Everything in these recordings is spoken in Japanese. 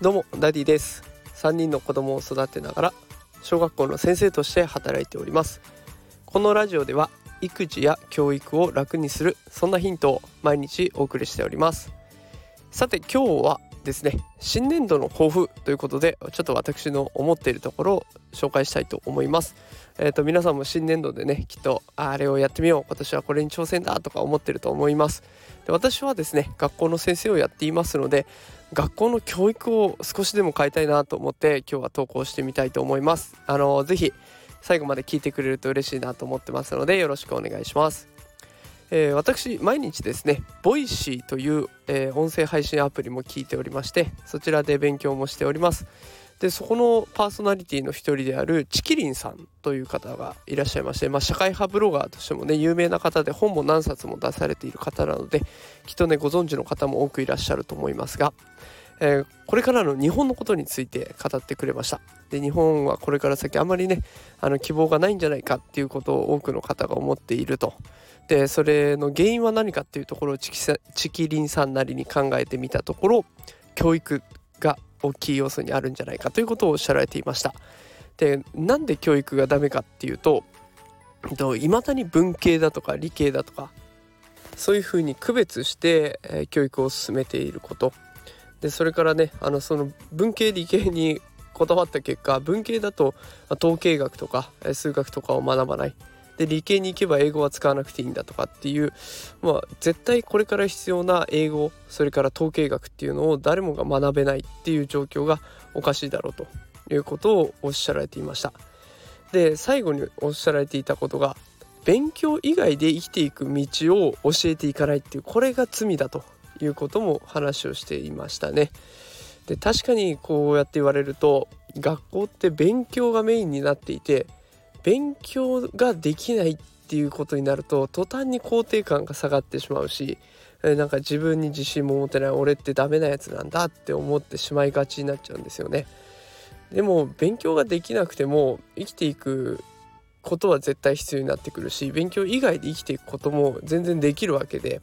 どうもダディです。3人の子供を育てながら小学校の先生として働いております。このラジオでは育児や教育を楽にするそんなヒントを毎日お送りしております。さて今日はですね新年度の抱負ということでちょっと私の思っているところを紹介したいと思います。えっ、ー、と皆さんも新年度でねきっとあれをやってみよう今年はこれに挑戦だとか思ってると思います。で私はですね学校の先生をやっていますので学校の教育を少しでも変えたいなと思って今日は投稿してみたいと思います。あのぜひ最後まで聞いてくれると嬉しいなと思ってますのでよろしくお願いします。えー、私毎日ですねボイシーという、えー、音声配信アプリも聞いておりましてそちらで勉強もしております。でそこのパーソナリティの一人であるちきりんさんという方がいらっしゃいまして、まあ、社会派ブロガーとしてもね有名な方で本も何冊も出されている方なのできっとねご存知の方も多くいらっしゃると思いますが、えー、これからの日本のことについて語ってくれました。で日本はこれから先あまりねあの希望がないんじゃないかっていうことを多くの方が思っていると。でそれの原因は何かっていうところをチキリンさんなりに考えてみたところ教育が大きい要素にあるんじゃないかということをおっしゃられていました。でなんで教育がダメかっていうといまだに文系だとか理系だとかそういうふうに区別して、えー、教育を進めていること。でそれからねあのその文系理系にこだわった結果文系だと統計学とか数学とかを学ばないで理系に行けば英語は使わなくていいんだとかっていう、まあ、絶対これから必要な英語それから統計学っていうのを誰もが学べないっていう状況がおかしいだろうということをおっしゃられていました。で最後におっしゃられていたことが勉強以外で生きていく道を教えていかないっていうこれが罪だということも話をしていましたね。で確かにこうやって言われると学校って勉強がメインになっていて勉強ができないっていうことになると途端に肯定感が下がってしまうしなんか自分に自信も持てない俺ってダメなやつなんだって思ってしまいがちになっちゃうんですよね。でも勉強ができなくても生きていくことは絶対必要になってくるし勉強以外で生きていくことも全然できるわけで、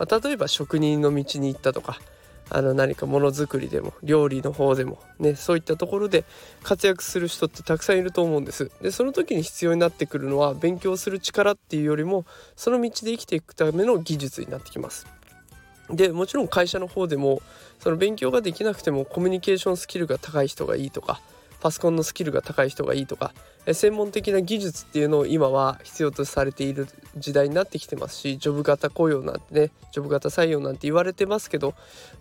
まあ、例えば職人の道に行ったとかあの何かものづくりでも料理の方でもねそういったところで活躍する人ってたくさんいると思うんです。でその時に必要になってくるのは勉強する力っていうよりもその道で生きていくための技術になってきます。でもちろん会社の方でもその勉強ができなくてもコミュニケーションスキルが高い人がいいとかパソコンのスキルが高い人がいいとか専門的な技術っていうのを今は必要とされている時代になってきてますしジョブ型雇用なんてねジョブ型採用なんて言われてますけど、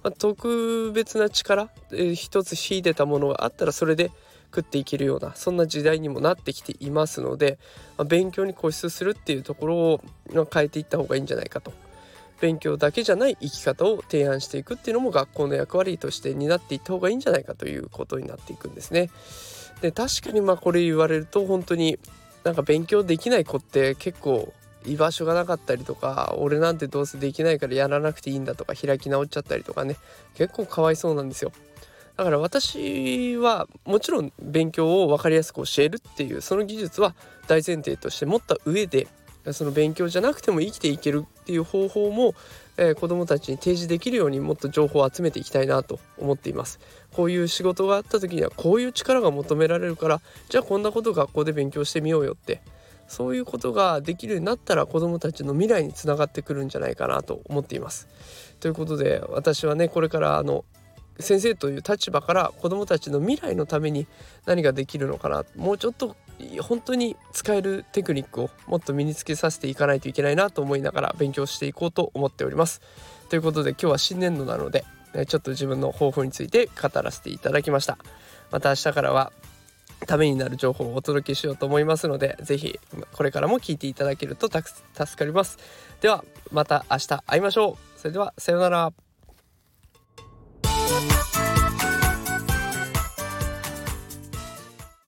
まあ、特別な力、え、一つ秀でたものがあったらそれで食っていけるようなそんな時代にもなってきていますので、まあ、勉強に固執するっていうところを、変えていった方がいいんじゃないかと。勉強だけじゃない生き方を提案していくっていうのも学校の役割として担っていった方がいいんじゃないかということになっていくんですね。で確かにまあこれ言われると本当になんか勉強できない子って結構居場所がなかったりとか俺なんてどうせできないからやらなくていいんだとか開き直っちゃったりとかね結構かわいそうなんですよ。だから私はもちろん勉強を分かりやすく教えるっていうその技術は大前提として持った上でその勉強じゃなくても生きていけるっていう方法も、えー、子どもたちに提示できるようにもっと情報を集めていきたいなと思っていますこういう仕事があった時にはこういう力が求められるからじゃあこんなこと学校で勉強してみようよってそういうことができるようになったら子どもたちの未来につながってくるんじゃないかなと思っています。ということで私はねこれからあの先生という立場から子どもたちの未来のために何ができるのかなもうちょっと本当に使えるテクニックをもっと身につけさせていかないといけないなと思いながら勉強していこうと思っております。ということで今日は新年度なのでちょっと自分の抱負について語らせていただきました。また明日からはためになる情報をお届けしようと思いますので是非これからも聞いていただけると助かります。ではまた明日会いましょう。それではさようなら。